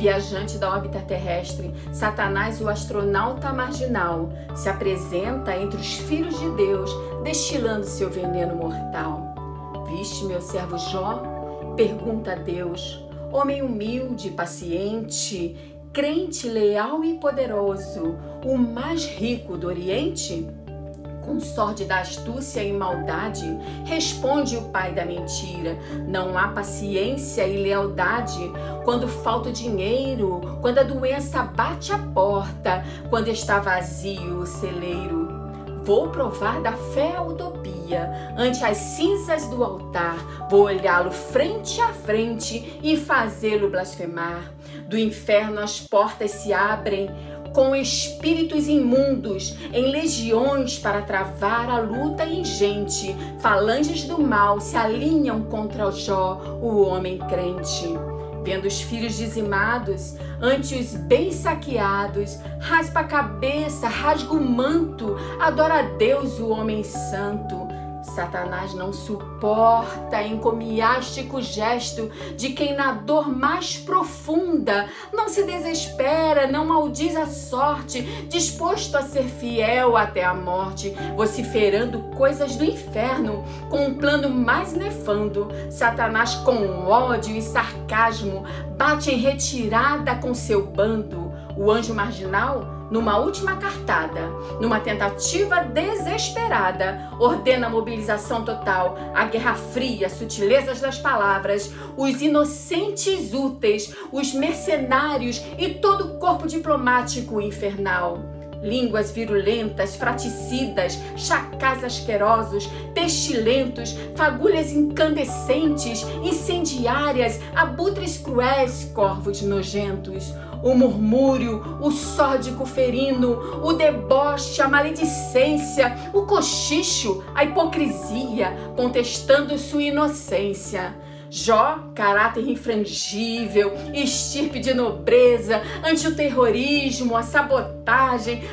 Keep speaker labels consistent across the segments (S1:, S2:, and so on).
S1: viajante da órbita terrestre, Satanás, o astronauta marginal, se apresenta entre os filhos de Deus, destilando seu veneno mortal. Viste meu servo Jó? Pergunta a Deus. Homem humilde, paciente, crente leal e poderoso, o mais rico do Oriente? Com da astúcia e maldade, responde o pai da mentira. Não há paciência e lealdade quando falta o dinheiro, quando a doença bate a porta, quando está vazio o celeiro. Vou provar da fé a utopia ante as cinzas do altar. Vou olhá-lo frente a frente e fazê-lo blasfemar. Do inferno as portas se abrem com espíritos imundos em legiões para travar a luta ingente. Falanges do mal se alinham contra Jó, o homem crente. Vendo os filhos dizimados, ante os bem saqueados, raspa a cabeça, rasga o manto, adora a Deus, o homem santo. Satanás não suporta encomiástico gesto de quem na dor mais profunda não se desespera, não maldiz a sorte, disposto a ser fiel até a morte, vociferando coisas do inferno com um plano mais nefando. Satanás, com ódio e sarcasmo, bate em retirada com seu bando. O anjo marginal numa última cartada, numa tentativa desesperada, ordena a mobilização total, a guerra fria, sutilezas das palavras, os inocentes úteis, os mercenários e todo o corpo diplomático infernal línguas virulentas, fraticidas, chacais asquerosos, pestilentos, fagulhas incandescentes, incendiárias, abutres cruéis, corvos nojentos, o murmúrio, o sódico ferino, o deboche, a maledicência, o cochicho, a hipocrisia, contestando sua inocência. Jó, caráter infrangível, estirpe de nobreza, ante o terrorismo, a sabotagem,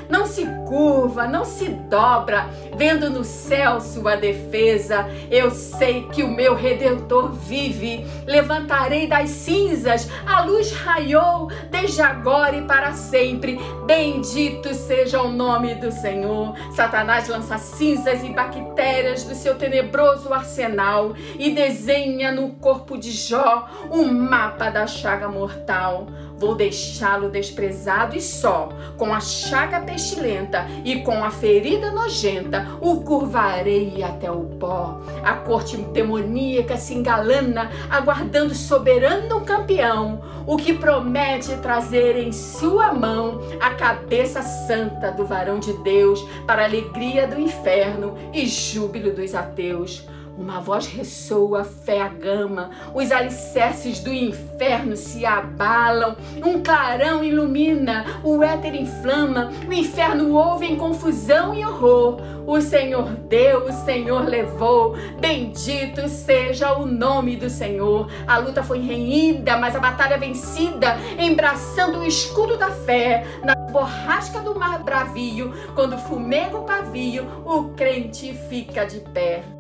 S1: não se curva, não se dobra, vendo no céu sua defesa. Eu sei que o meu redentor vive, levantarei das cinzas, a luz raiou desde agora e para sempre. Bendito seja o nome do Senhor. Satanás lança cinzas e bactérias do seu tenebroso arsenal e desenha no corpo de Jó um mapa da chaga mortal. Vou deixá-lo desprezado e só, com a chaga pestilenta e com a ferida nojenta, o curvarei até o pó. A corte demoníaca se engalana, aguardando soberano campeão, o que promete trazer em sua mão a cabeça santa do varão de Deus, para alegria do inferno e júbilo dos ateus. Uma voz ressoa, fé a gama, os alicerces do inferno se abalam, um clarão ilumina, o éter inflama, o inferno ouve em confusão e horror. O Senhor deu, o Senhor levou, bendito seja o nome do Senhor. A luta foi renhida, mas a batalha vencida, embraçando o escudo da fé, na borrasca do mar bravio, quando fumega o pavio, o crente fica de pé.